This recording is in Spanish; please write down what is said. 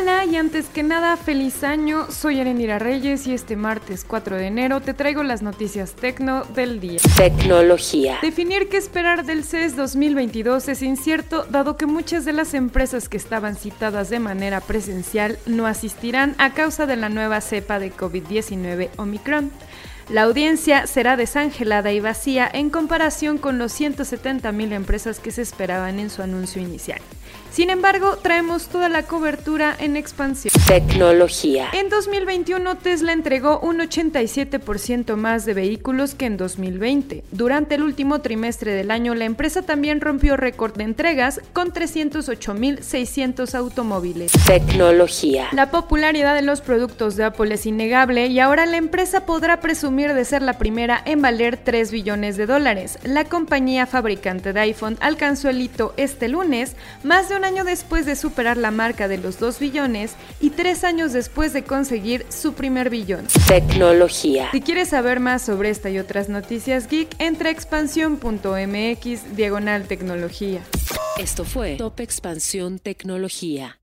Hola y antes que nada, feliz año. Soy Arenira Reyes y este martes 4 de enero te traigo las noticias tecno del día. Tecnología. Definir qué esperar del CES 2022 es incierto, dado que muchas de las empresas que estaban citadas de manera presencial no asistirán a causa de la nueva cepa de COVID-19 Omicron. La audiencia será desangelada y vacía en comparación con los 170.000 empresas que se esperaban en su anuncio inicial. Sin embargo, traemos toda la cobertura en expansión. Tecnología. En 2021, Tesla entregó un 87% más de vehículos que en 2020. Durante el último trimestre del año, la empresa también rompió récord de entregas con 308.600 automóviles. Tecnología. La popularidad de los productos de Apple es innegable y ahora la empresa podrá presumir de ser la primera en valer 3 billones de dólares. La compañía fabricante de iPhone alcanzó el hito este lunes, más de un año después de superar la marca de los 2 billones y tres años después de conseguir su primer billón. Tecnología. Si quieres saber más sobre esta y otras noticias geek, entra a expansión.mx diagonal tecnología. Esto fue Top Expansión Tecnología.